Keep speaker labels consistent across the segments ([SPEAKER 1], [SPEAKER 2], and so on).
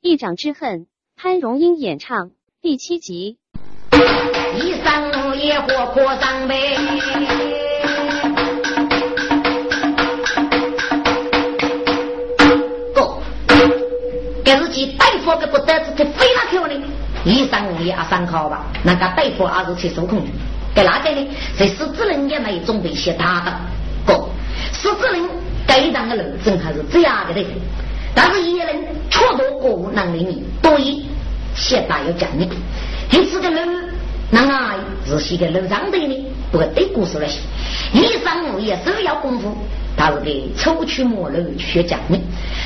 [SPEAKER 1] 一掌之恨，潘荣英演唱第七集。
[SPEAKER 2] 一山野火火上呗，哥，给自己大夫给不得子他飞哪去呢？一山野啊，三考吧，那个大夫还是去受控。给哪个呢？在狮子人也没准备些大的，哥，狮子人该当的人真还是这样的嘞。但是一人确多过能力你多一些大有奖励，因此个人。那啊，是些个楼上的呢，不对故事来些。一上午也是要功夫，他是给抽取木楼学讲的，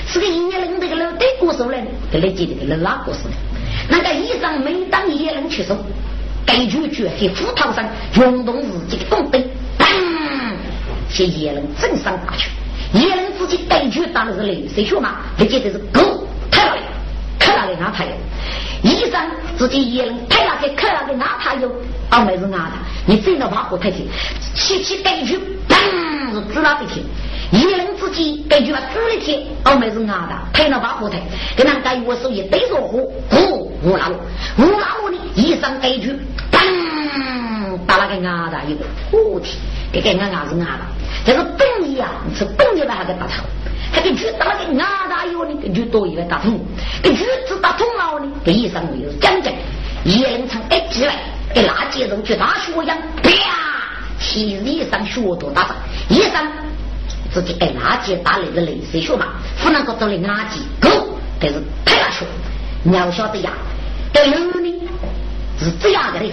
[SPEAKER 2] 是个一人这个楼对故事来，给来接这个楼拉故事的。那个医生每当一人去手，根据绝黑斧头上运动自己的动力，当，些一人正上打去，也能自己逮住打的是雷谁说嘛？他接的是狗太了，抬了的那太了。医生自己也能拍那个看那个哪怕有，二妹子啊的，你真的把火太轻，起起根据砰是指哪的去，一人自己根据把指的天，二妹子啊的，拍那把火台，跟那个我手一对着火，呼乌拉乌，乌拉乌的医生根据砰打那个啊的一个火天，给给俺伢子啊的，这是东一啊，是东一把还给打头。他给锯打了个牙大药呢，给锯多一个打通，给锯子打通了呢，给医生又是讲讲，一人从一进来，给垃圾肉去打血样，啪，替医生血都打上，医生自己给垃圾打那个泪水血嘛，不能够做的垃圾狗，但是太难说，你要晓得呀，这女的是这样的嘞，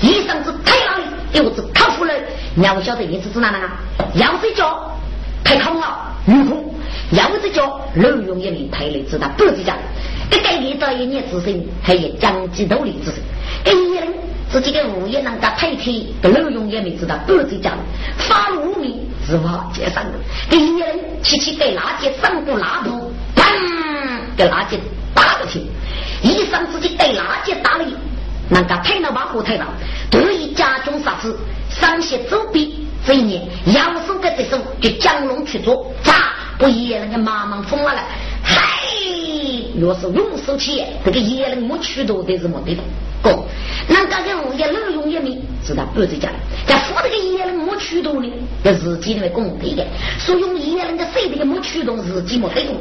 [SPEAKER 2] 医生是太老的，又是康复了，你要晓得你是指哪能啊？要睡觉太空了，悟空。要是叫刘永一名太累知道不知讲，这改变到一年之身，还有将几斗里之身。这一人自己的物业能够太贴，这刘永一名知道不知讲，发无名是法接上的。这一人提起给垃圾上过拉布，砰，给垃圾打过去。医生自己给垃圾打了，那个推了把火推了，得以家中杀死，上些周边这一年，杨叔跟这手就江龙去做，咋？不也那个忙忙疯了了，嗨！若是用手起，这个野人没取到的是没得的。哥，那个个物业 lợi 用一面，知道不是讲，在扶这个野人没渠道呢，要自己那个公对的，所以用野人的手这个没渠道，自己没得动。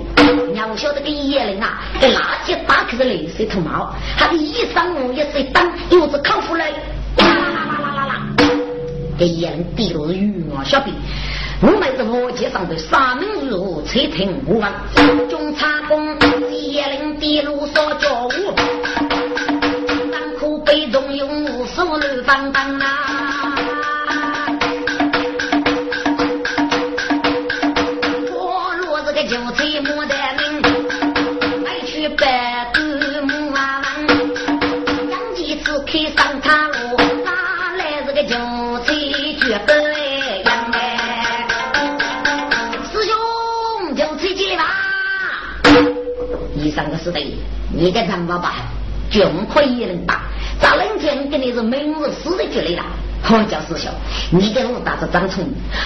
[SPEAKER 2] 你要晓得个野人啊，这垃圾打开是泪水头毛，他的一上午也是当，又是康复来，啦啦啦啦啦啦，给野人滴落雨啊，小兵。我们是火街上的三门如虎，车停无望。中差公一领的路所叫我，当苦被动用无数乱放荡啊！是的，你个怎么办？就可以能打，咋能天跟你是每日死的距离了？好叫师兄，你给我打着张聪，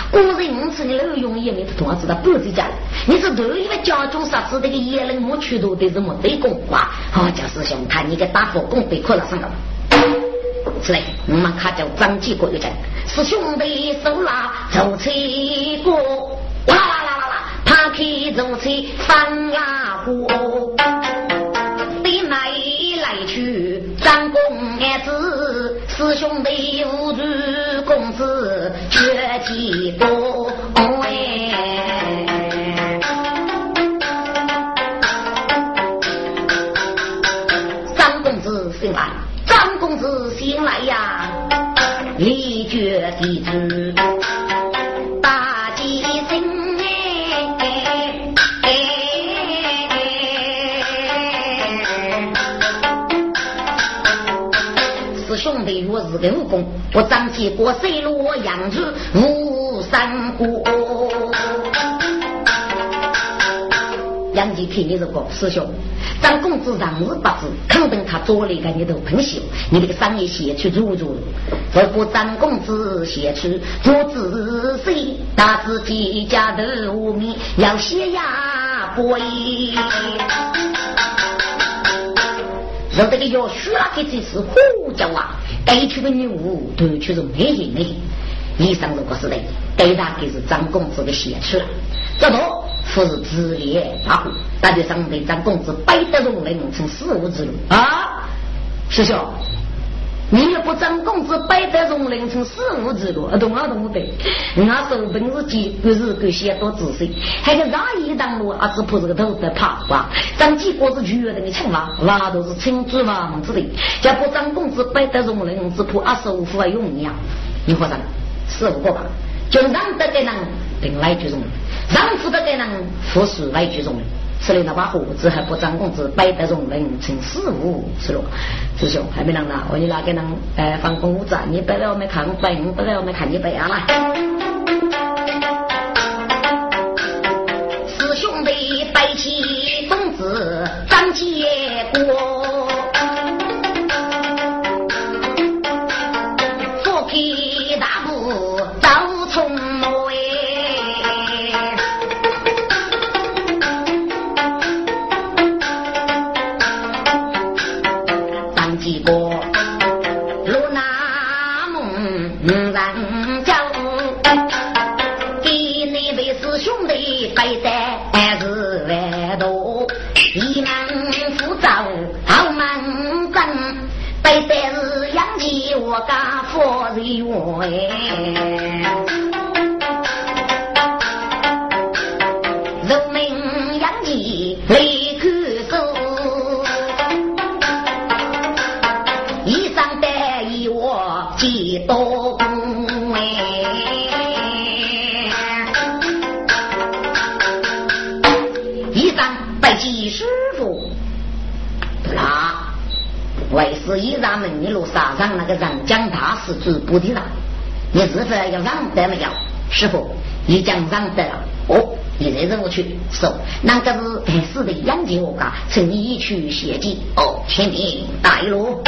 [SPEAKER 2] 果然我是你老用也没得同样知道不知家了。你是头一个家中杀死这个野人没去多的是没得功哇！好叫师兄，看你个打火工被困了上了。是嘞，我们看叫张继国就讲，是兄弟手拉走车过，啦啦啦啦啦，他开走车翻呀火。师兄弟无助，公子绝技多哎。张公子醒来，张公子醒来呀，立绝地主。我是个武功，我张起过水路，扬出五山谷。杨继听你这个师兄，张公子长日不知，肯定他做了一个你都喷笑，你那个商业写去做做。如果张公子写去做仔细，他自己家的无名要写呀不易。让这个要需要给这次呼叫啊，该去的女巫都去是没劲的。医生如果是的，该大概是张公子的写出了，这不不是自立大户，那就上对张公子摆得容人成死无之路啊，师兄。你也不张公子摆得从凌晨四五之路，懂啊懂不得？那时候本是几不是够写多仔细，还个让一当路啊，只铺这个头在爬哇，张几个是绝人的强嘛，那都是青子王子的，要不张公子摆得容人，只铺二十五副用呀，你和尚十五个吧，就让得给人定来句容，让不得给人复数来句容。吃了那把胡子，还不涨工资摆得容人成死物，是了？师兄还没弄呢，我你哪个人哎放工子，你摆来我们看摆，摆来我们看你摆啊来。
[SPEAKER 3] 人
[SPEAKER 2] 为师衣裳门一路杀上那个长江大师主布的上。你是否要让得没有？师傅，你讲让得了哦，你再让我去说，那个是还是得杨继我家，请你去写记哦，天明大路，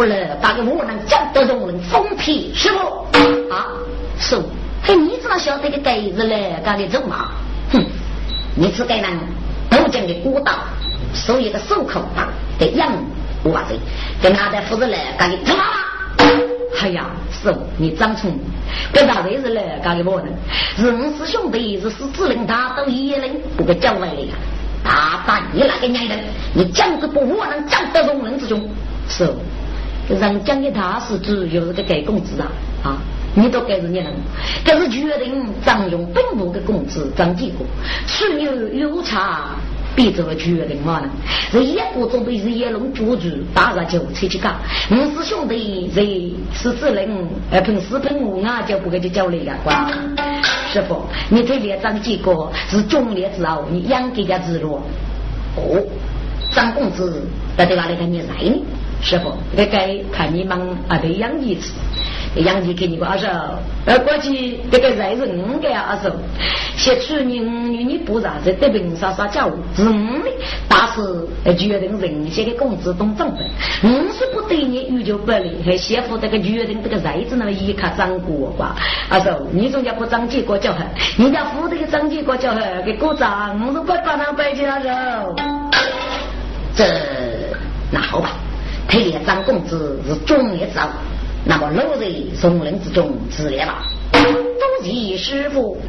[SPEAKER 2] 讲个不来，打给我能讲得容人疯批。师傅啊，师傅，嘿，你怎么晓得个盖子嘞？赶紧走嘛！哼，你是该人都讲的古道，所以个手口啊，得养我子，跟他的夫子来赶紧走嘛！哎呀，师傅，你长聪，跟他这是来赶紧我呢？认识兄弟是狮子人，他都一人不给叫来了呀！大胆！你那个娘人，你讲个不我能讲得容人之中，是，人讲的他是主又是个给工资啊啊！你都该是你人，这是决定张用本部的工资张结果，虽有有差。别做决定嘛呢？这一步准备是一龙捉住，大个就出去干。五师兄弟是狮子人，呃，凭四凭五啊，就不给就叫来了。哇，师傅，你这列张结果是忠烈之后，你养给家之路。哦，张公子在这哪里跟你来呢？师傅，该该看你们啊，得养一次。杨吉给你个二叔，呃，过去这个人是五个二叔，写出你女你不啥子，得凭啥啥叫是五的，但是决定人些的工资懂账本，五是不对你欲求不利，还写负这个决定这个日子。那么一卡张过吧？二叔，你总叫不张结果叫狠，你家负这个张结果叫狠，给鼓掌，我是不管他白起二叔。这那好吧，他连张公子是忠烈之后。那么落在松林之中自烈了，不及师傅，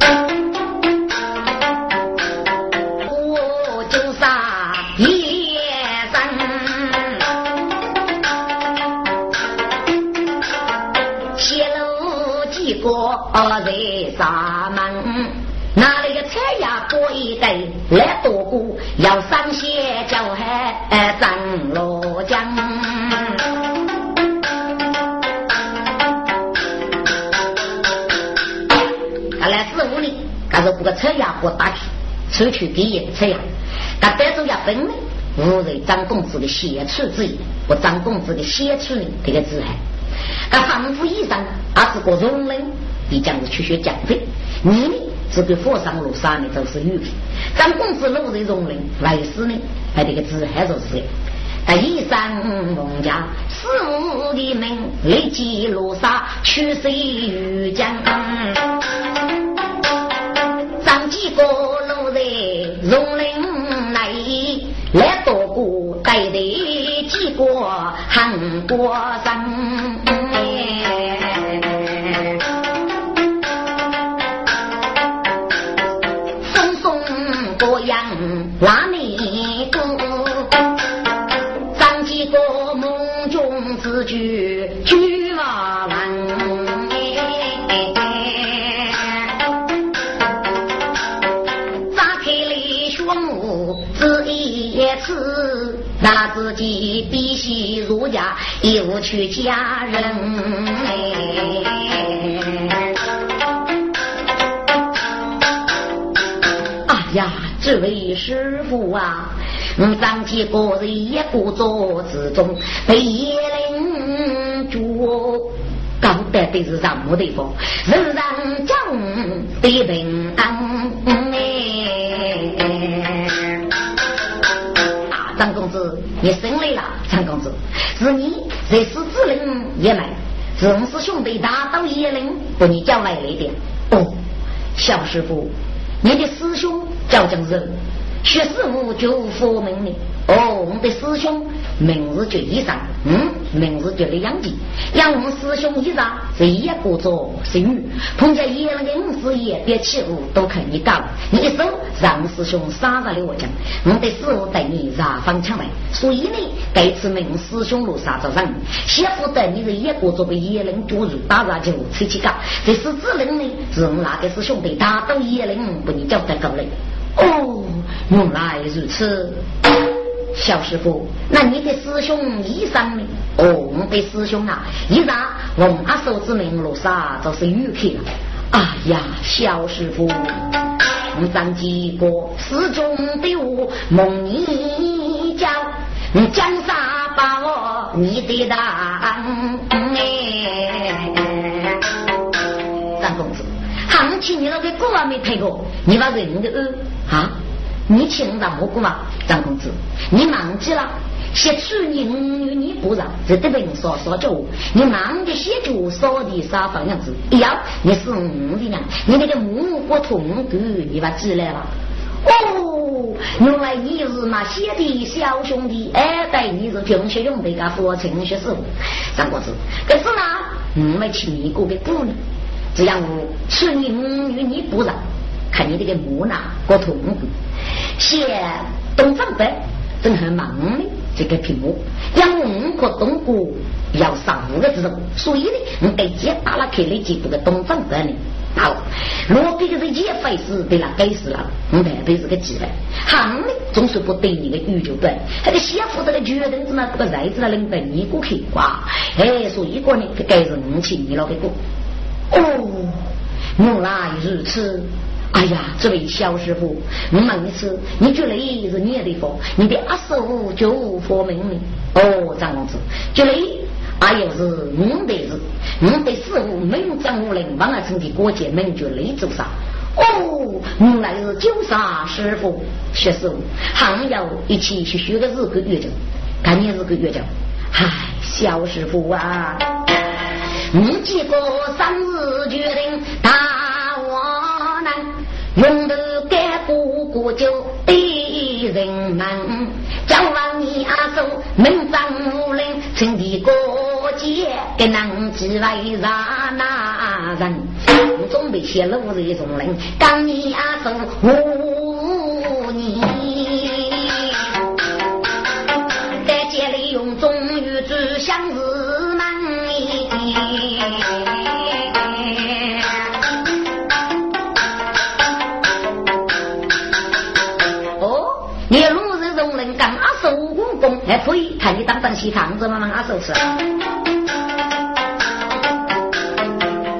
[SPEAKER 3] 我就杀一山，泄露
[SPEAKER 2] 个在沙门，拿了一个菜呀过一堆，来多过要上些叫还张罗个菜呀过打去，出去给一个车呀，他带走一分呢。无人张公子的写出之意，和张公子的写出呢这个字海，他防护衣裳，二是个容人，你将是去学讲费。你呢，是个佛上路上呢，都是女的。张公子路人容人，来世呢，还这个字海就是。他衣裳蒙家，四五的门，立即路上去谁遇将？当几个老人容忍来。来多过带的几个韩国人，风送过样又去嫁人。哎呀，这位师傅啊，我张几个人一个桌子中被野人捉，搞得都是让么地方，人让将的平安哎！啊。张公子，你生来了，张公子，是你这是子岭也来，是我师兄弟大刀也能，把你叫来了的。哦，小师傅，你的师兄叫江人，学师傅就佛门的。哦，我们的师兄名字叫医生，嗯，名字叫李养吉。养我们师兄医生是一个做生女，碰见野人的五师爷别起舞都看你搞，你一手让师兄杀了我讲，我们的师傅对你热放枪来，所以呢，这次命师兄路杀着人，先不得你是一个做被野人捉住，打然就出去搞，这是只能呢，是我们那个师兄的打到野人不你叫得够嘞。哦，原来如此。小师傅，那你的师兄一上呢？哦，我的师兄啊，一上我们阿寿之名落沙就是玉客了。哎呀，小师傅，我张几个师兄的我梦你教，你江山把我你的当哎，张公子，行情你那个歌还没听过，你把人的耳啊？你听到蘑菇吗，张公子？你忘记了？写出你与你不让，这得本说说着。你忙的写就少的啥方样子？哎呀，你是我的娘！你那个目不通狗，你把记来了？哦，原来你是那写的小兄弟，哎，对，你是平学用的个父亲学师傅，张公子。可是呢，我没请你过个姑娘，只要我出你与你不让，看你这个木讷过痛苦。写东方白正很忙的这个屏幕，养五个东国要上五个字，所以呢，我得接打了开了几个东方白呢。好，罗别个是也费事被他该死了，我代表是个几百，行呢总是不对你的宇宙对，那个媳妇这个决定子呢，这个日子呢能被你过去哇，哎，所以个呢，该是五千你老给过。哦，原来如此。哎呀，这位小师傅，我问一次，你觉得是你的佛，你的阿师傅就佛门呢？哦，张公子，觉得阿又是我的是，我的师傅门掌无人，王二成的过节门就雷走上。哦，原来是九杀师傅，学师傅，还要一起去学个日个月经，看你日个月经。嗨，小师傅啊，你几个生日决定大。用头干不过就对人们，叫王你阿叔门当户对，趁地过节给能几位啥那人？我准备写路人中人，讲你阿叔我
[SPEAKER 4] 还可以看你当当西堂子嘛嘛，阿叔是。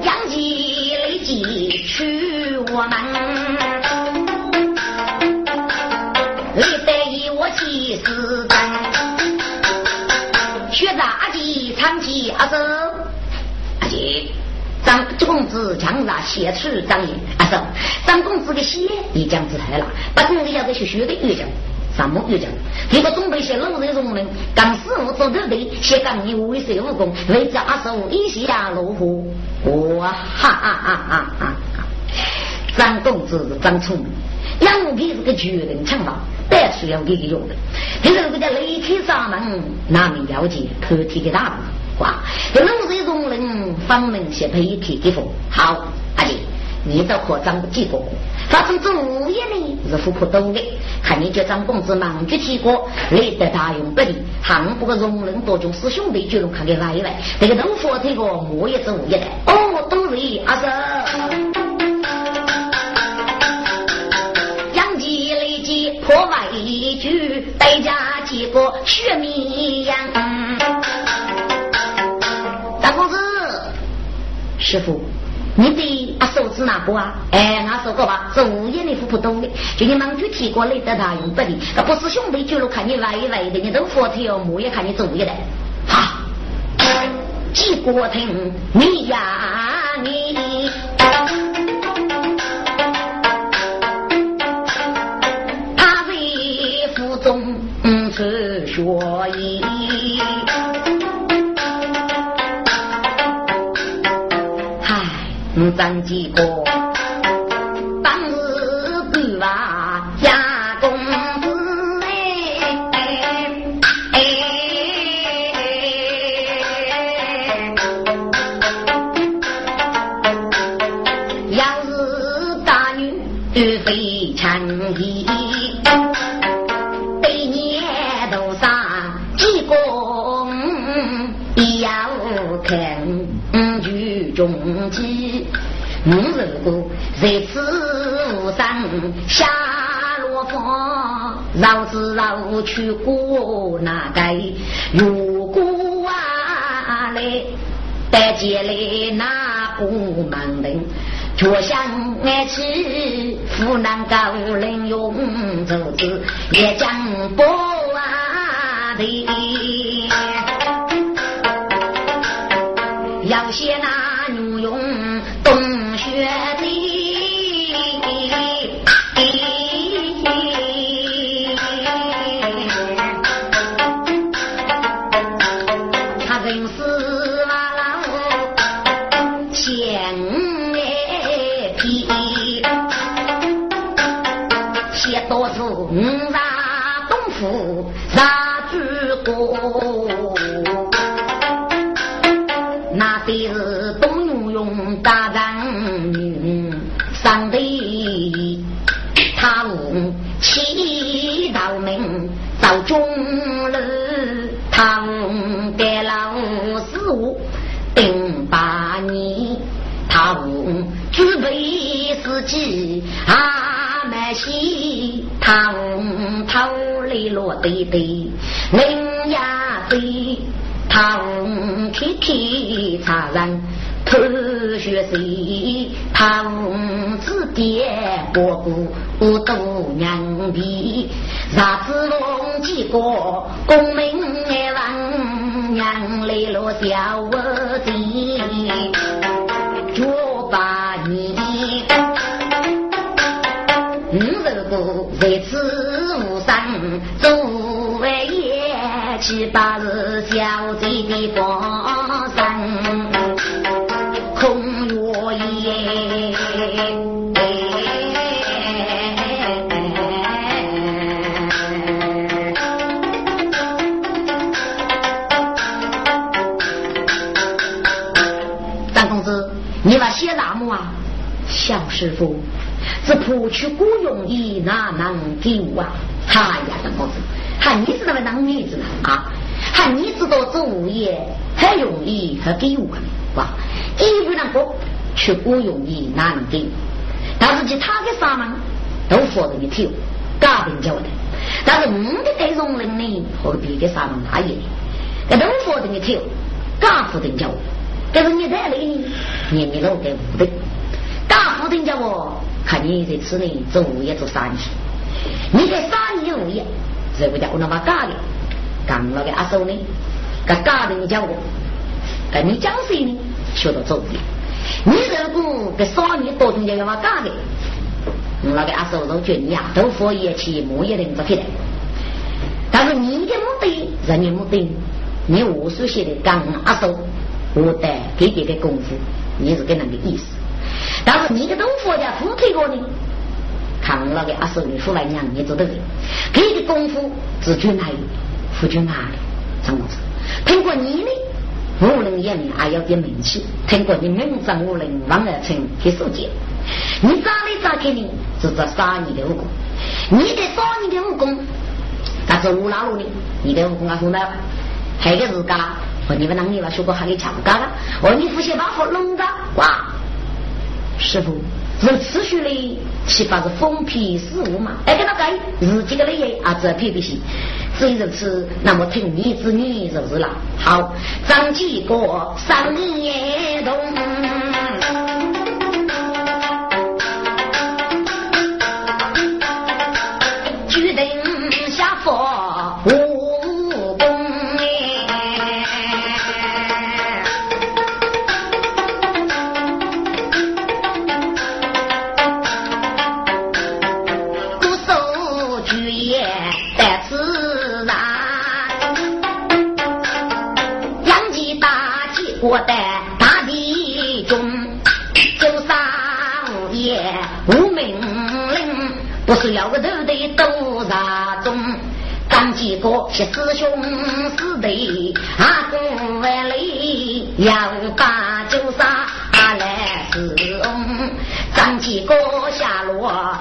[SPEAKER 2] 杨继立即去我们，立得一我气死真，学杂技长期阿叔，
[SPEAKER 4] 阿姐。张公子强杀写出张爷，阿叔，张公子的血已将子害了，把公子要在学学的越讲，什么越讲？一个准备写老人容人，刚师傅做头的，写刚你为谁武功？为着阿叔一下落户，哇哈哈哈哈哈！张公子是张聪明，杨皮是个绝人强盗，带出要给个用的。现在这个叫雷开沙门，哪名了解？破天的大路。哇！有龙水容人方能写配一体的风。好，阿姐，你到可张记过。发生主业呢是富婆多的，看你叫张公子忙去提过，累得大用不利。韩不个容忍多种师兄弟就能看给来一来。这个都佛这个我也是无业的。哦，都是阿叔。
[SPEAKER 2] 杨继立即破外一句，代价结果血迷样。
[SPEAKER 4] 师傅，你的啊手指哪个啊？哎，那说过吧，是五爷的富不懂的，就你忙去提过来得他用不的，那不是兄弟就了看你来来的，你都佛头哦，我也看你主意的。好，几国听你呀你，
[SPEAKER 2] 他为府中吃学。
[SPEAKER 4] 张几个，
[SPEAKER 2] 在此上下落风，绕子绕去过那个？如果啊来带进来那不忙人，却想爱去湖南高人用竹子也讲不完的，要些那的是东永永大战。上帝，他无七道门造中路，他无给老师傅定八年，他无举杯司机阿麦西，他无逃离落地的天查人。偷学谁？唐子爹哥哥都娘皮，啥子龙几个功名来望，娘来了小我的脚把你，你如果在此无上做为业，七八是小姐的光小师傅，这破去孤容易，哪能给我啊？哎呀，张公子，喊你知道么当女子呢？啊，喊你知道做物业很容易，还给我哇？一不能过，去孤容易，哪能给？但是其他的啥嘛，都放在你头，嘎平交代。但是我的这种人呢，何必给三大爷？这东佛的你听，家父的叫我，但是你在那里，你没老给五的，家父的叫我，看你这次呢做物业做三年，你这三年物业，这不叫我那么干的，干了个阿叔呢，个干的你叫我，跟你讲谁呢？学到做物业，你如果给三年多钟要要么干的。我那个阿叔都觉得你呀，都佛业去木业的不起来。但是你的目的，人家目的，你无数写的讲阿叔，我得给这个功夫，你是跟那个意思。但是你的东佛家夫推过呢，看那个阿叔你出来娘，你做的对，给的功夫自君来，夫君哪里，张老师，通过你呢，无论眼里还要点名气，通过你名正无论王二成给世界。你咋来咋给你，是这杀你的武功。你得杀你的武功，但是无拉路呢，你的武功啊从哪？还个是嘎，我你们那里了学过还给抢干了？哦，你不写把火弄的哇？师傅，是持续的七八是封皮事物嘛？哎，给他改自己的那些啊，这皮皮些，至于如此，那么听你子女就是了。好，张继国三年冬。我的大地中，九三爷无命令，不是要个头的都杀中。张几个是师兄师弟，阿公万里要把九杀来使用。张几个下落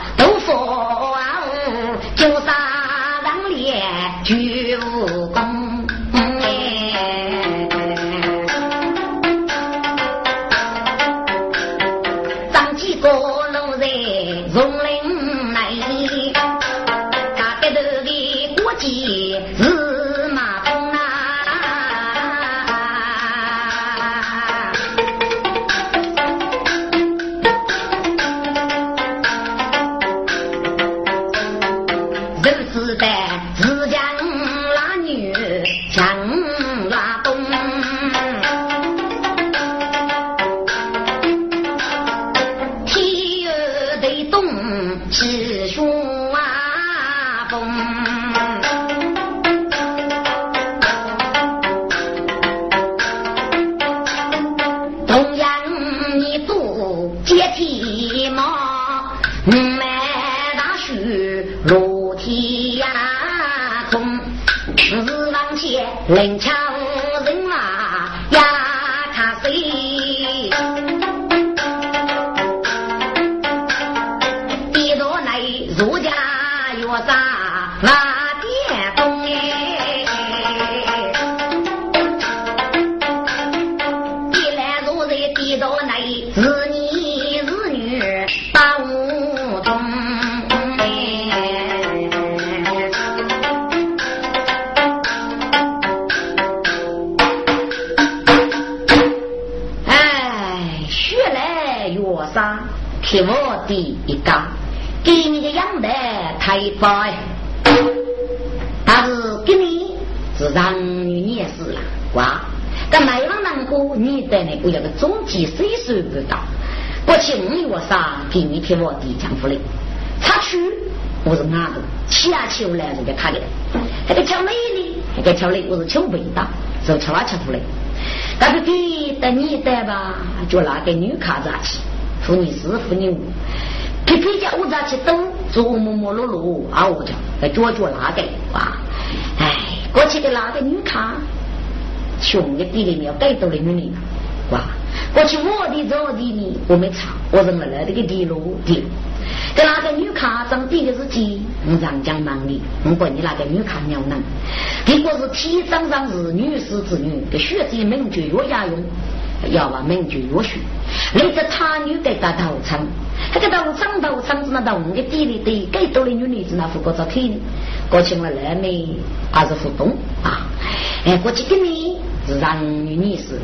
[SPEAKER 2] 给我的一个，给你的养的太白，但是给你是让你也是了，哇！但卖往南哥，你的那个要个中级岁数不到，过去五月啥给你贴我的江湖里，插去我是哪个？七啊七来人家看的，那个巧美的，那个巧的我是巧味道，就巧啊巧出来，但是给等你带吧，就拿个女卡子去。妇女四，妇女五，皮皮家我咋去等？做磨磨碌碌啊！我讲，在脚脚那个哇！哎，过去的那个女卡，穷的地里面要盖到的女人哇！过去我的着地呢，我没查，我认为那这个地路地，跟那个女卡长地的是鸡，我长江忙里，我管你那个女卡娘能，结果是体长上是女士子女，给血子名绝药家用。要把名句约束，那个他女给他头长，那个头长头长子那到我们个地里的，该多的女女子那副过照片，过去了来没还是互动啊？哎，过去跟你是让女女士。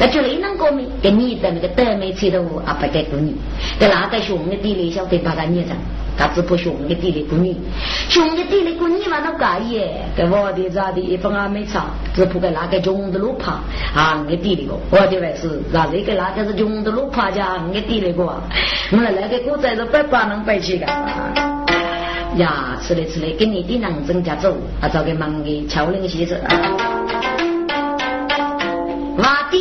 [SPEAKER 2] 那就那能个没给你的那个德美车头啊，不给过你。在那个熊的地里，晓得把他捏上，他只不熊的地里过你，熊的地里过你嘛，那干耶？给我的咋的？一分也没差，只不过那个穷的路爬啊，那地里个，我的还是那这个那个是穷的路爬家，那地里个，我们那个古仔是百八能摆起的。呀，吃嘞吃嘞，给你的能增加走，啊，找个忙的敲铃先生。
[SPEAKER 3] 挖地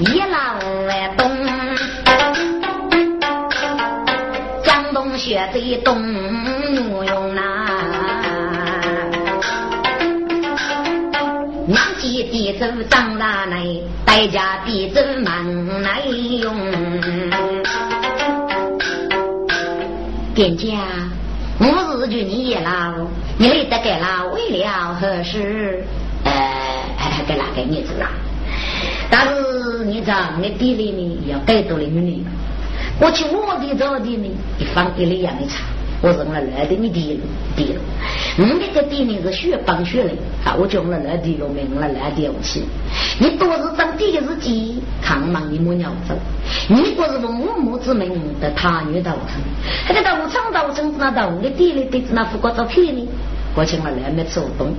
[SPEAKER 3] 一浪来东，江东血在东牛用呐，南极地走长大来，代价地走忙来用。店家，我是去你也老，你来得给老为了何事？
[SPEAKER 2] 呃，给哪个女子啦？但是你在我地里呢，要带多的女人。我去我的这地呢，一方一里养的茶，我是我来的你地地了。我那个地呢是血帮血人啊，我叫我们来地了，没我们来地不起。你多是长地的日记，看忙你莫鸟走。你不是问我母之命的他女道成，那个道场道成那道我的地里对着那副过照片呢，我请我来没走动，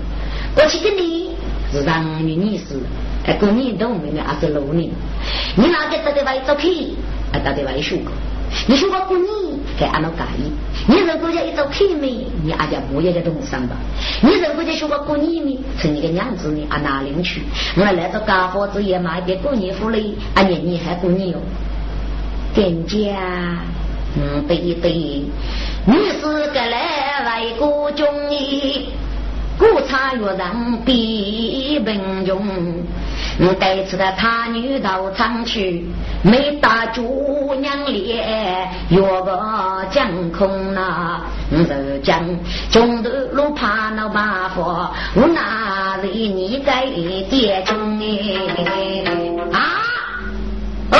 [SPEAKER 2] 我去跟你是让女女士。哎，过年都没呢，还是六年。你哪个到底外做去？啊，到底外学过？你说我过年给俺老介意。你如果家一做去没，你阿家不也在东山吧？你如果家说我过年呢，从你个娘子呢，阿哪领去？我来做家伙子也买点过年福利，啊年年还过年哦。店家，嗯对对，你是个来外国中医。古茶越人比贫穷，带次的他女到厂去，没打猪娘脸，约个将空呐，是将中头路怕那麻烦，我哪里你该爹中哎啊？哦，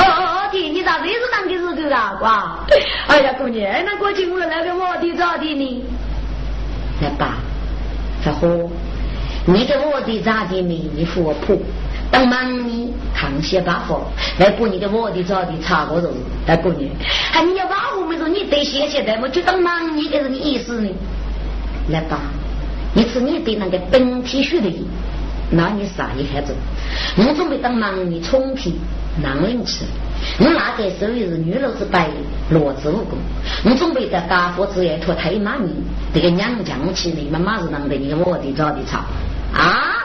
[SPEAKER 2] 弟，你咋这是当的日子啊？哇！哎呀，姑娘，那过去我来个我的咋的呢？来吧。这好，你给我的咋的名？你扶我婆，当忙你扛些把活，来过你给我的咋的查个人，来过年，还你要把我们说你得谢谢的，我就当忙你的是你意思呢？来吧，你吃你的那个本体血的，那你啥也还走，我准备当忙你充体男人吃。我那个时候是女老子白罗子武功，我准备在家父子也托太妈咪这个娘强起你妈妈是啷的？你我的找的草啊！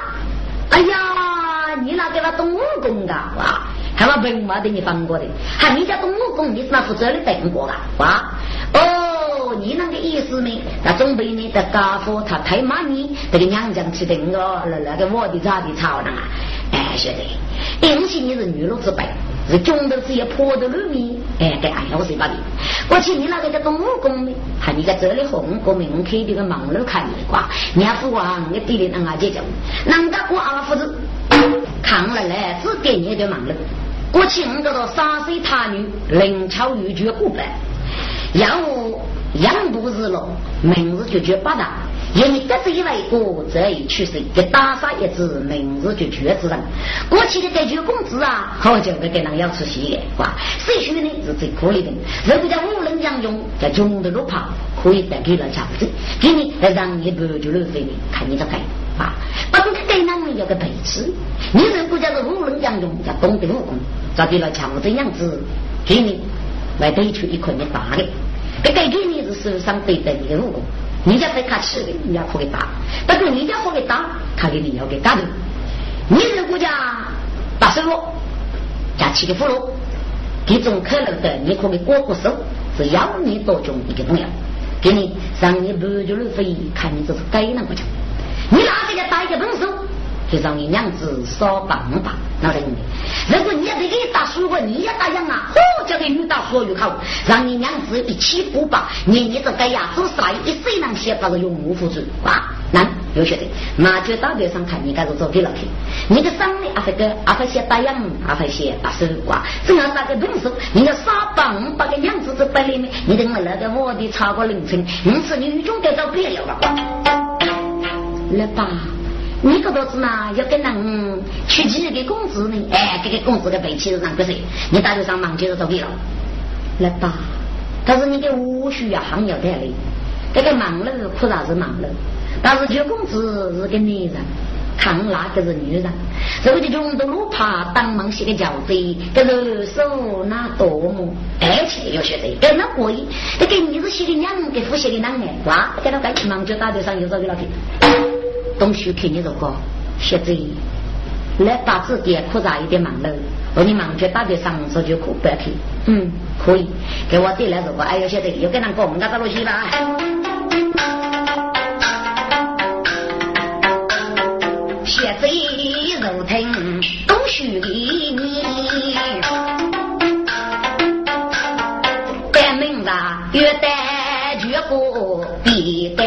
[SPEAKER 2] 哎呀，你那给他懂武功的哇？还把本嘛给你放过的？还你家懂武功，你是那负责的等过啊？哇！哦，你那个意思呢？那准备呢在家伙他太妈你这个娘将起等个那那个我的咋的吵了啊？哎，晓得，尤其你是女老子辈。是中头是一破的路面，哎，给俺要谁把的？过去你那个叫东武功的？还你个这里红国民开的个忙碌看一挂，你还父王你地里能啊姐姐，能个过阿夫子看了来只给你的忙碌。过去我这个山水塔女灵巧玉绝古板，要我养不日了，明日就绝八大。因为得罪一位国，这一去世，给打杀一只，明日就绝子人。过去的这句工资啊，好久不给人要出息的，哇！谁说呢？是最可怜的。如果叫无人将用，叫穷的路跑，可以再给了强子，给你让你不就浪费你，看你的该啊！不过给男人要个背刺，你如果叫做无人将用，叫懂得武功，找给了强子样子，给你来对出一块你大的，给给给你是手上对待你的武功。人家在他吃的，人家可给打；不过人家可给打，他给你要给打的。你如果讲打手了，加七个俘虏，这种可能的，你可以过过手，是要你多种一个东西，给你让你不就路飞，看你这是该那个讲。你拿这个打一个本手，就让你娘子少帮帮，那得你。如果你要得给打输过，你要打赢啊，嚯，叫给女打所有口，让你娘子一起补吧。你你这个牙子啥一谁能写，那个永无付出啊，难。有学的，马就大街上看你该是做给了去。你个生的阿飞哥，阿飞写打烊，阿飞写打手瓜，正要打个动手，你个傻棒，把个娘子子摆里面，你等我那个我的超过凌晨，你是女中该找别了吧？来吧，你个多子呢？要跟人取几个工资呢？哎，这个工资的背起是让个谁？你大街上忙就是做给了，来吧。但是你的武术呀，还要得嘞。这个忙了，苦啥是忙了？但是求工资是个男人，看那个是女人。所谓的穷都路爬，当忙些个轿子，这个手拿多么？而且要学的，跟那贵，这个你是写的娘，给夫写的男哎，哇，给他干忙就大街上又找给他听。东西看你这个写字，来把字典苦啥一点忙了？我你忙就大街上说就苦不要听。嗯，可以，给我带来这个，哎呦，晓得，又跟人讲，我们家走路去吧。血贼如听都虚你，单名字越单越过比单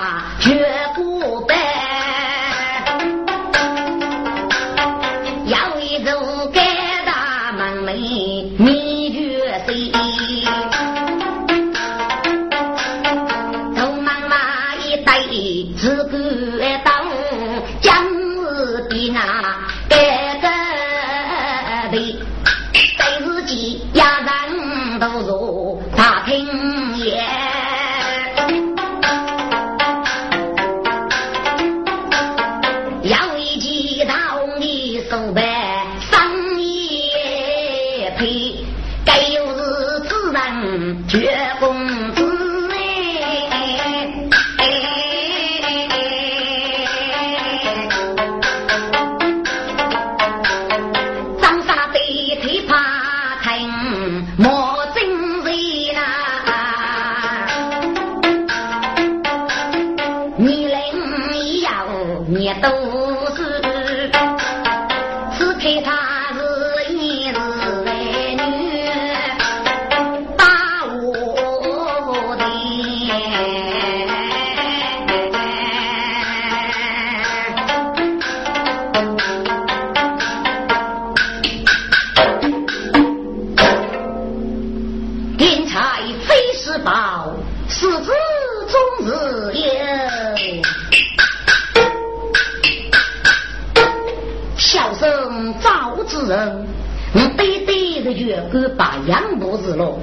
[SPEAKER 2] 是人你背对着月歌把杨母子了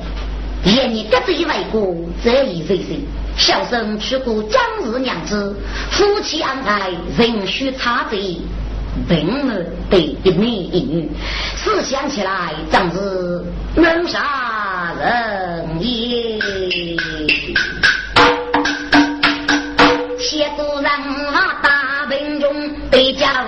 [SPEAKER 2] 愿你得罪外国这一岁岁小生去过江氏娘子，夫妻恩爱，人须差贼，并没得一男一女。思想起来，真是能杀人也。谢夫人啊，大病中被家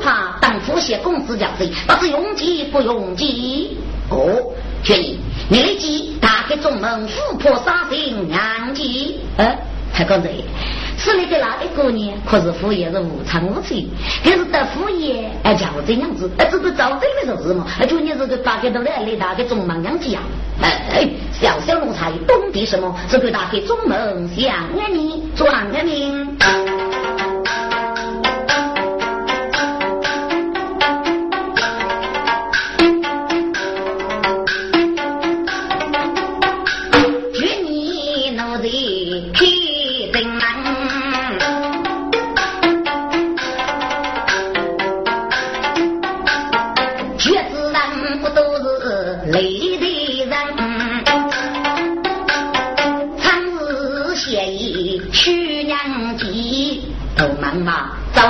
[SPEAKER 2] 怕当富些公子家子，不是用计不用计。哦，决意，你立即打开中门，富婆杀心娘计。呃，太公子。是你的哪个姑娘？可是夫爷是无常无趣，可是得夫爷哎叫这样子，哎这个早这个是么？哎就你这个打开都来来打开中门娘子呀？哎，小小奴才懂得什么？这个打开中门想啊你转个命。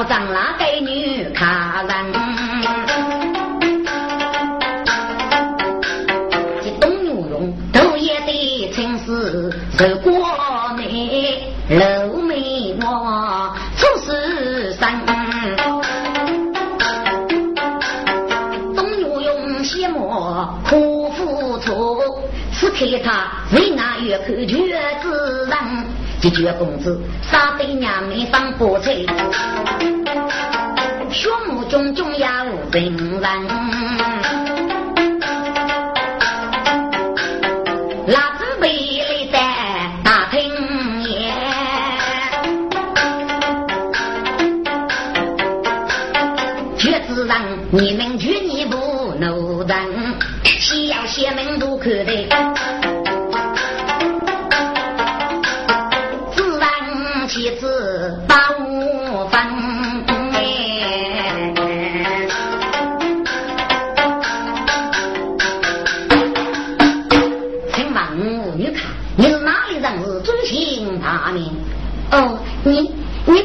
[SPEAKER 2] 张拉给女客人，这东牛绒头也得称是受过美，楼眉毛出世生。东牛绒羡慕苦付出，此刻他为那月口绝子人，这绝公子杀得娘们上不脆。血目炯炯要人，拉子背来在大厅也，绝子人你们绝你不奴人，西要邪门都可得，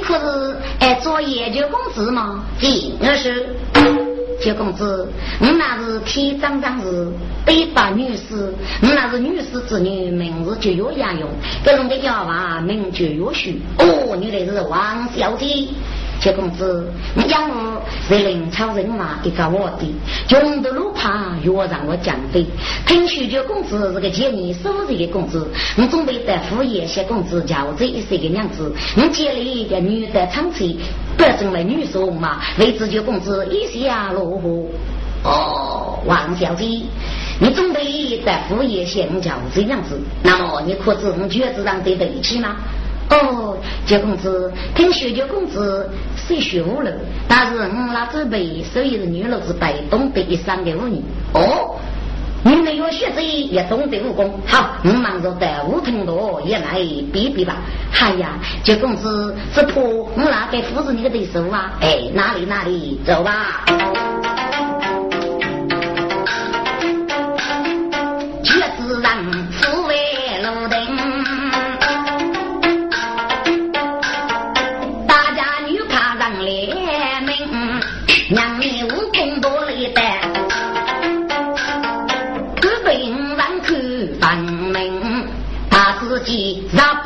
[SPEAKER 2] 不是爱做研究公子吗？我是。九公子，你那是天长长是，北八女士，你那是女士之女，名字就有杨勇，给弄的家娃名就有许。哦，原来是王小姐。九公子，你养我是林超人嘛？一个我的，穷的路怕越让我降飞。听说九公子是个见你收入的公子，我准备带副业些公子叫这一些个娘子。我接了一个女的长妻，不成为女婿嘛？为自九公子一下落户。哦，王小姐，你准备带副业些叫这样子？那么你可知我觉子上得得起吗？哦，九公子，听说九公子虽学武了，但是我那准备所以是女老子被懂得一生的武艺。哦，你们要学这也懂得武功，好，我忙着带武通道也来比比吧。哎呀，这公子，这破我那给夫子你的对手啊？哎，哪里哪里，走吧。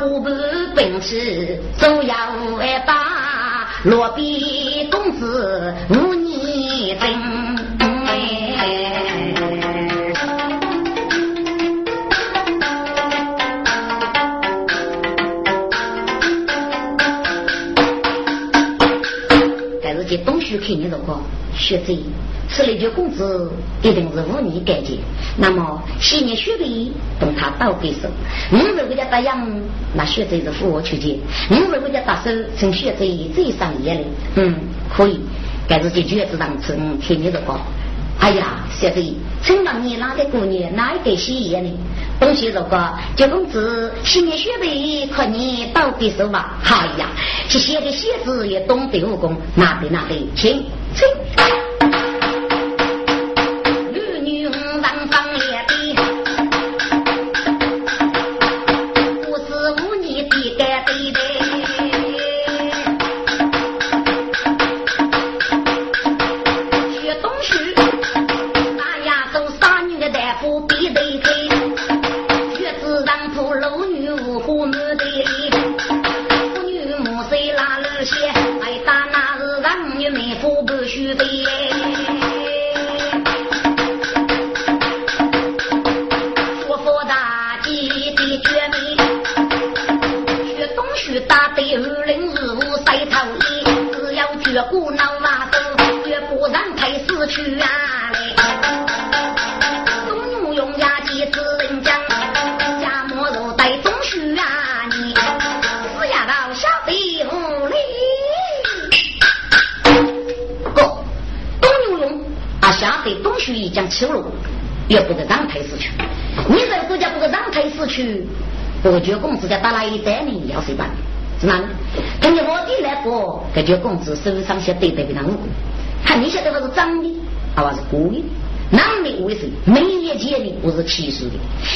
[SPEAKER 2] 让不部本事总要挨打，落笔公子无你真。但是这东西肯定如果学这。此类就工资一定是五年改进，那么昔年学费等他倒给手，你如果家答应，那学费是付我去结；你如果家打手，从学费再上一嘞，嗯，可以，该是解决这档次，嗯，听你的话。哎呀，学费，请问你哪个姑娘哪一个洗衣呢？东西如果就工资昔年学费可你倒给手吧？哎呀，去写的写字也懂得武功，哪里哪里，请请。一将秋龙，也不得让太死去。你这个国家不得让太死去，伯爵公子在打哪一带呢？要谁办？是哪？根据我的来过，感觉公子手上写对对的难过。看你晓得我是长的，还是故的？男的为谁？每一件的不是七十的，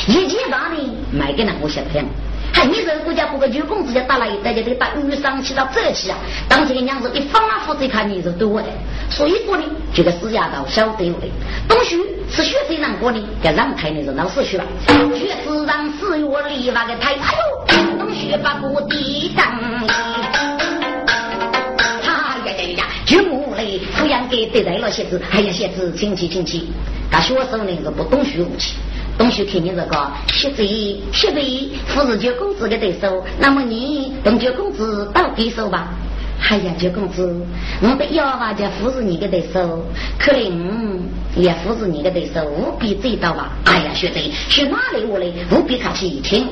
[SPEAKER 2] 一件八的卖给那我晓得。还你这个国家不个九公子家打来，大家都把鱼上起到这去啊！当时的娘子一放啊，负责看你是多的，所以说呢，这个死丫头晓得的。东西是学谁难过的，给让开的是老师去了，学是让四月里那个台，哎呦，东旭把锅地上。嘞，抚养给得来了些子，哎呀些子亲戚亲戚，他学生呢是不懂学武器。东西肯定是个，学子学子不是九公子的对手，那么你跟九公子到对手吧？哎呀，九公子，我的腰娃就不是你的对手，可能也不是你的对手，务必知道吧？哎呀，学子去哪里我嘞？务必客气一听，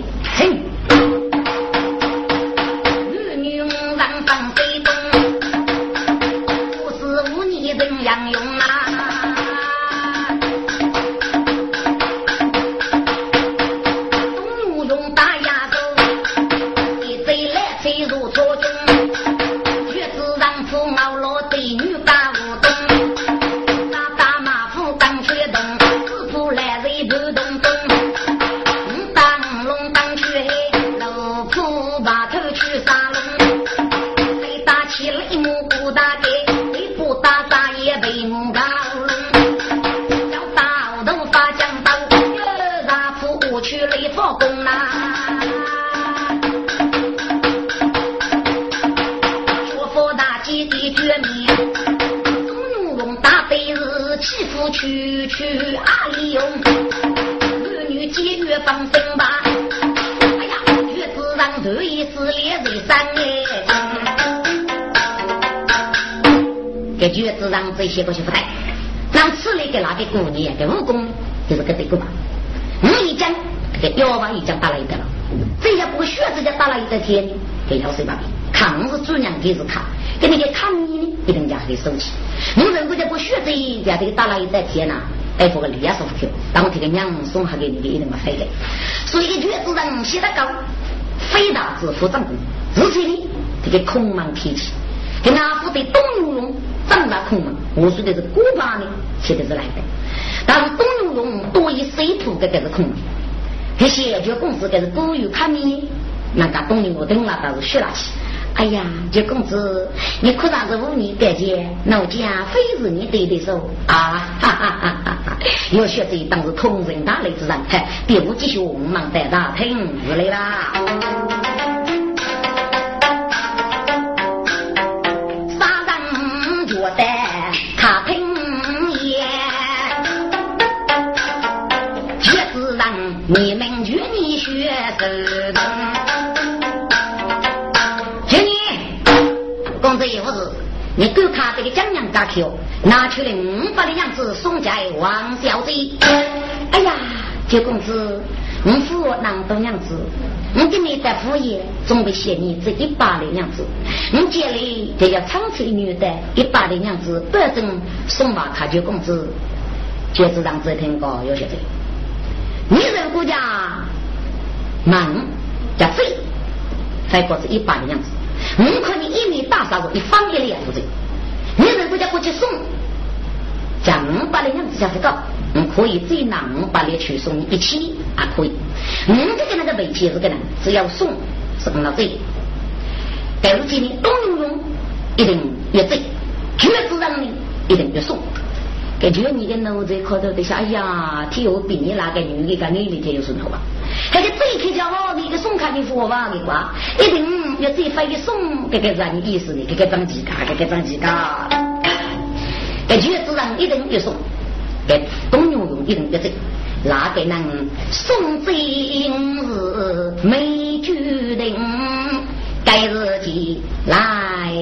[SPEAKER 2] 区区阿里用，儿女节约放心吧。哎呀，月子上头一是连日三哎，给月子上这些东西不带，让此类给那个姑娘给武功就是个这个吧。我一讲，给妖王一讲打了一个了，这下不学子家打了一个天，给妖谁把柄？看是主娘给是他，给那个看你呢，一定家给收起。你人国家不学这一家这个打了一代天呐，哎，不个李亚说不去，当这个娘送还给你的一定没费的。所以绝子人写得高，非大之夫长功，而且呢，这个空门提起，跟阿夫的东游龙长大空门，我说的是古巴的，写的是来的。但是东游龙多以水土这个是空门，这些就公司这是古有看你，那个东游我等了倒是学了去。哎呀，这公子，你可算是五年得见，老家非是你对的手啊！哈哈哈哈哈！要学这当是同人大类之人，嗨，别无继续我们在打听之类啦。杀人觉得他听言，绝子人你们劝你学手公子，你够他这个江洋大口，拿出了五百的样子送给王小姐。哎呀，九公子，我扶我南东样子，我给你在敷衍，准备写你这一百的样子。我家里就要长出一女的，一百的样子，保证送马卡九公子，就是让这听过有些这女人国家忙叫飞，还不是一百的样子。你看你一米大沙子，你方一脸不对。你人国家过去送，讲五百的样子下去搞，你可以再拿五百的去送你一千还可以。我这个那个本钱是个人，只要送是按照这，但是今天东用用一定要这，绝子让你一定越送。感觉你的脑子可头的想，哎呀，体我比你那个女的个女的就有顺头吧？还个最客家好的一个送卡的佛吧，的话，一定要最发一送，这个人意思的，这个张几嘎，这个张几嘎。给橘子上一人一送，给东牛用一人一走，那个能送今日美举人，该日记来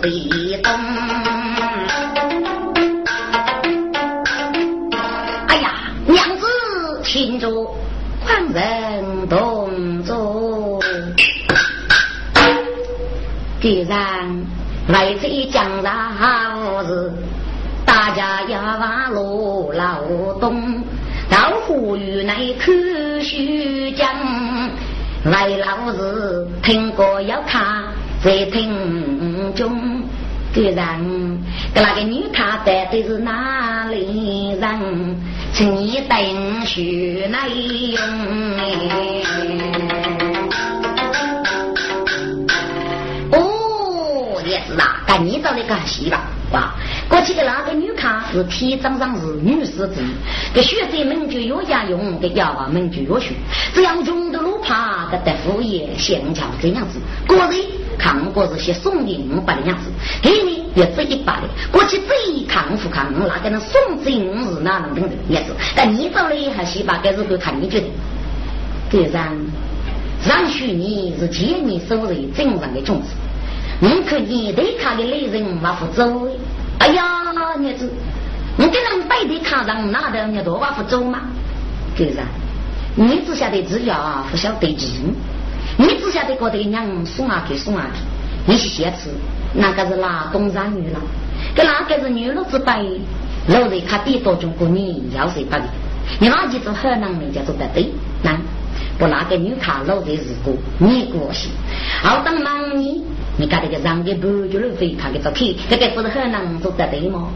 [SPEAKER 2] 住谁东？哎呀，娘子请坐，宽人动作。既然来这江上好日，大家要往路劳动，到湖与内看书讲，来老子听歌要看。在厅中，的人，个那个女卡带的是哪里人？请你等许来用哎。哦，也是啊，赶紧找那个戏吧，哇！过去的那个女卡是体长上是女士子，给学者们就越家用，给哑巴们就越学，这样穷的路爬，个得副业线桥这样子，果然。看过是些送银百的样子，给你也值一百的。过去这一看不看，那个人送这五十那能等的也是。但你找嘞还是把该日子看你觉得。第三，让许你是借你收入正常的种子。你可以对他的内人马不走。哎呀，儿子，你跟人摆的卡上哪的你多瓦不走吗？第三，你只晓得自家不晓得劲。你只晓得觉得娘送啊去送啊去，你是先吃，那个是哪东山女了？跟那个是女路之辈，老人他比多中过你要谁不的？你那几种河南人家做的对，那不那个女卡老的是过你过去，好当男人，你搞这个让的不就能飞他给做去，这个不是河南做的对吗？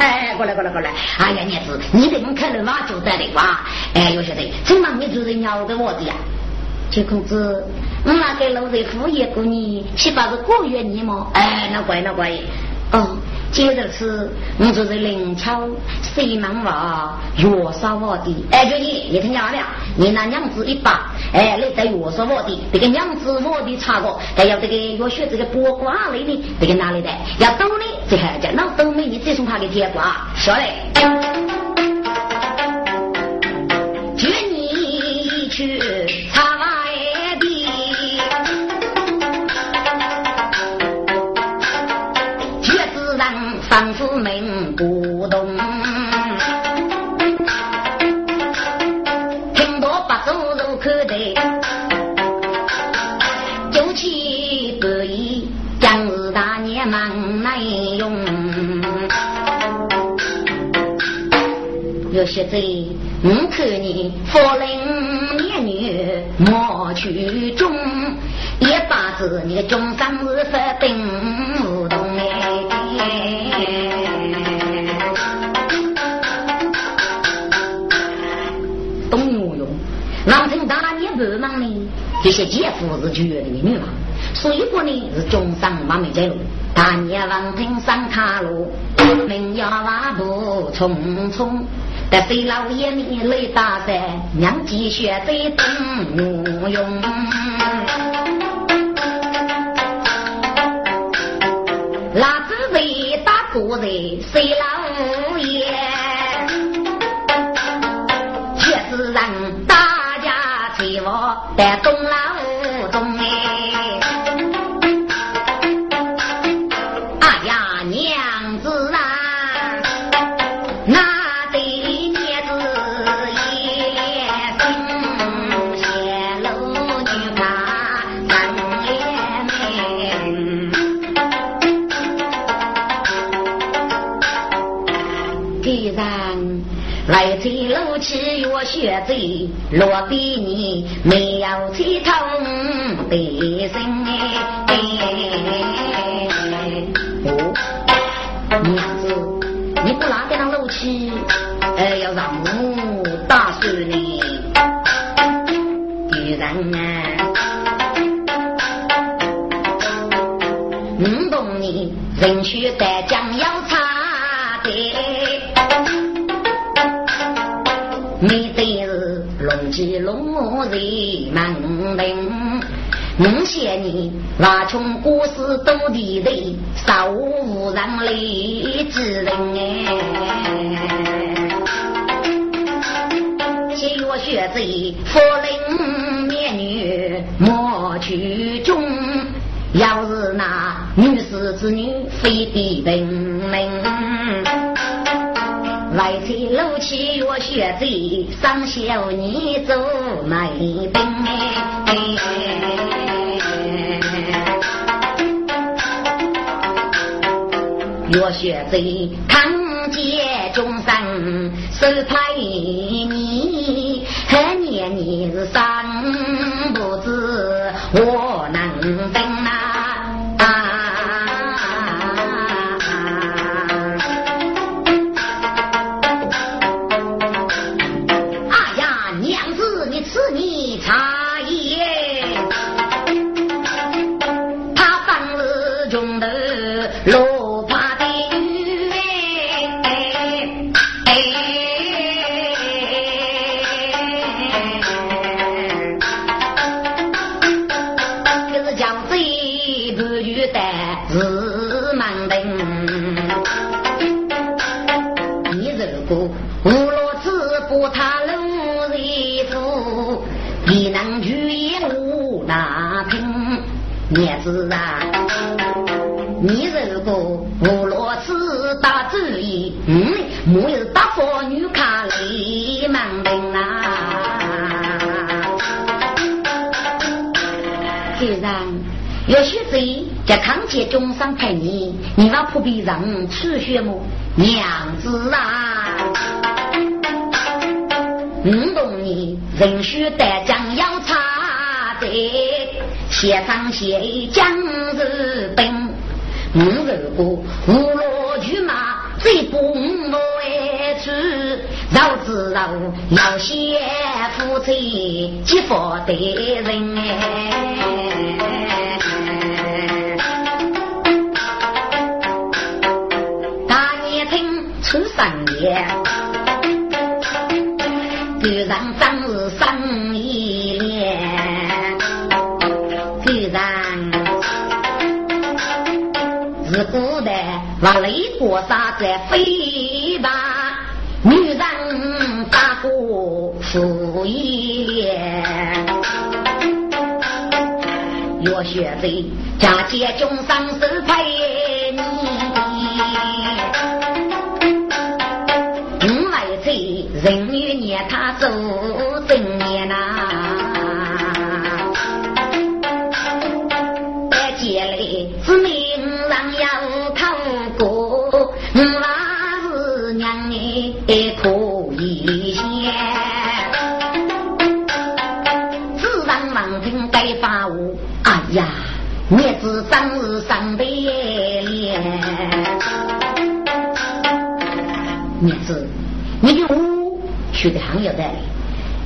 [SPEAKER 2] 哎，过来过来过来！哎呀，伢子，你这么看了哪做得的哇？哎，有晓得，怎么你做人要的我的呀？金公子，我那个老人敷衍过你，岂不是过月你吗？哎，那怪那怪。哦，接着是，我就是灵巧西门娃，月嫂我的。哎，就你，你听讲了，你那娘子一把，哎，你在月嫂我的，这个娘子我的查过，还要这个要学这个八卦类的，这个哪里的？要懂的，这还叫那懂的，你再送他个铁瓜，晓得？有些贼，我看你夫人年女莫去中，一把子你的中山日发兵不动哎。不忙呢，这些姐夫是绝对的女嘛，所以说呢是中上马没在路，大年王庭上卡路，门牙瓦不匆匆，得费老爷你累大山，娘继续在等我用，那只为打过人，谁老爷，却是让大。在东老落比你没有去通的心哎！哦，娘子，你不拿给他路去，哎，要让我打死你。女人啊，你懂你人去得将要龙鸡龙母人门门。我嫌你挖穷故事多地雷，少无人类之人哎。七月学子，夫人美女莫去中。要是那女士之女，非得人命。来去路七月学子，上小你做美兵哎。若学贼抗劫众生，受派你，何年你是生不知我能你如果无路子不他路一夫，你能去也无那平。你子啊，你如果无路子打主意，嗯，没有大佛女卡里门庭啊。既然有些贼。在康街中上陪你，你那不必让出血么？娘子啊，我懂你，人须得将要插的。写上写将士兵，五如果五罗去马，最不爱去，绕子绕要先夫妻结福的人哎。三年，突然长日生一年。是古代把雷国杀在飞吧，女人打过负一连，若学贼家界中上手陪人女念他走正年呐。也可以些，自然望听该发物。哎呀，孽子长日上的脸，孽子，你的屋学的很有道理。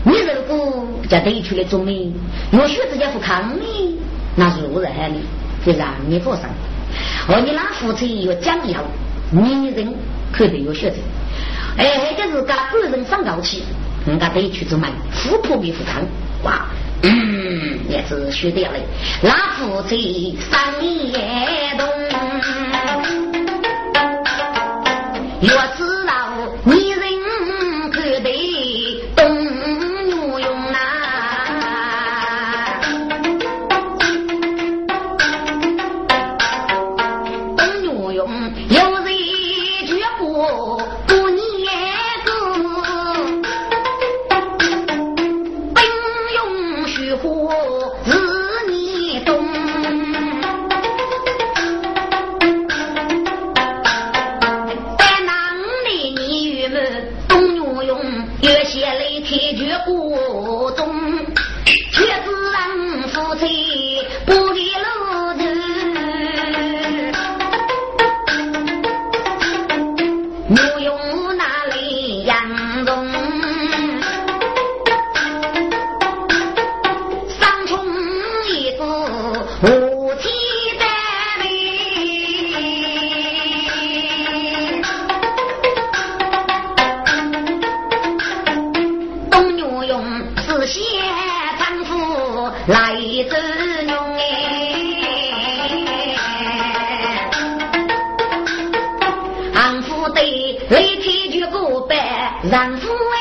[SPEAKER 2] 你如果在对区的中美，我学直接不看你，那是何人害你？就让你放心。而你那夫妻有讲究，女人肯定有学的。哎，这是个个人上高去，人家得去做买，富婆比富康，哇，嗯，也是学得了，那夫妻商业动，让夫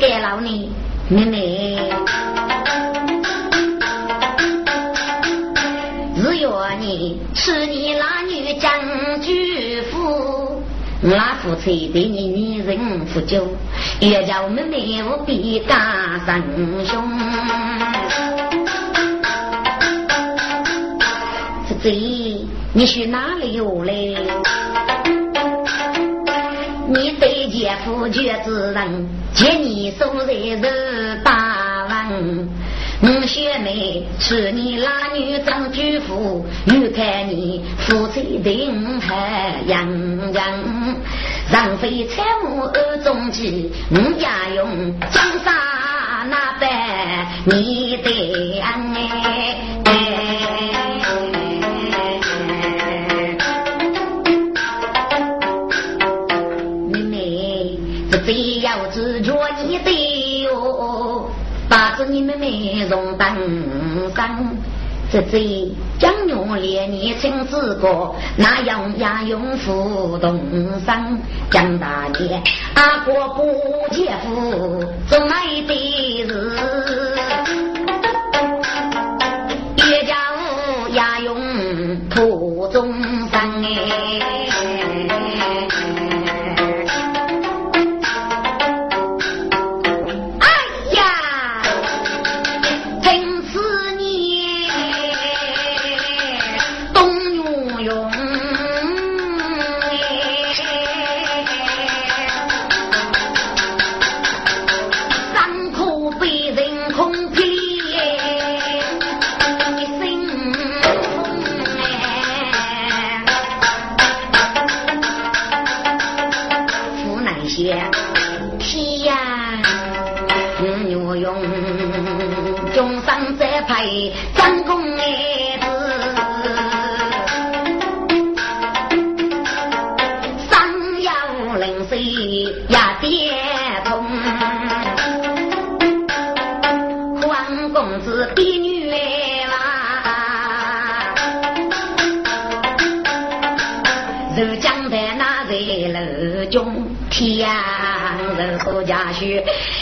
[SPEAKER 2] 给了你，妹妹。只愿你是你那女将军夫，那夫妻对你女人负疚，也叫我妹妹我比大三兄。这这，你去哪里有嘞？你对姐夫绝之人，接你手在是八万。我学妹是你拉女张举夫，又看你夫妻定海洋洋，让非财物二中计，我家用江山那般你得安哎。非要执着你的哟，把子你妹妹容当上，这这将牛连你亲自过，那样也用扶动上，江大爷阿哥不姐夫，总爱的是，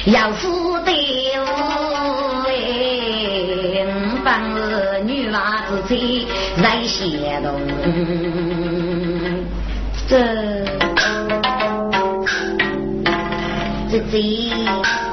[SPEAKER 2] 去要富得女娃子嘴在先动，这这这。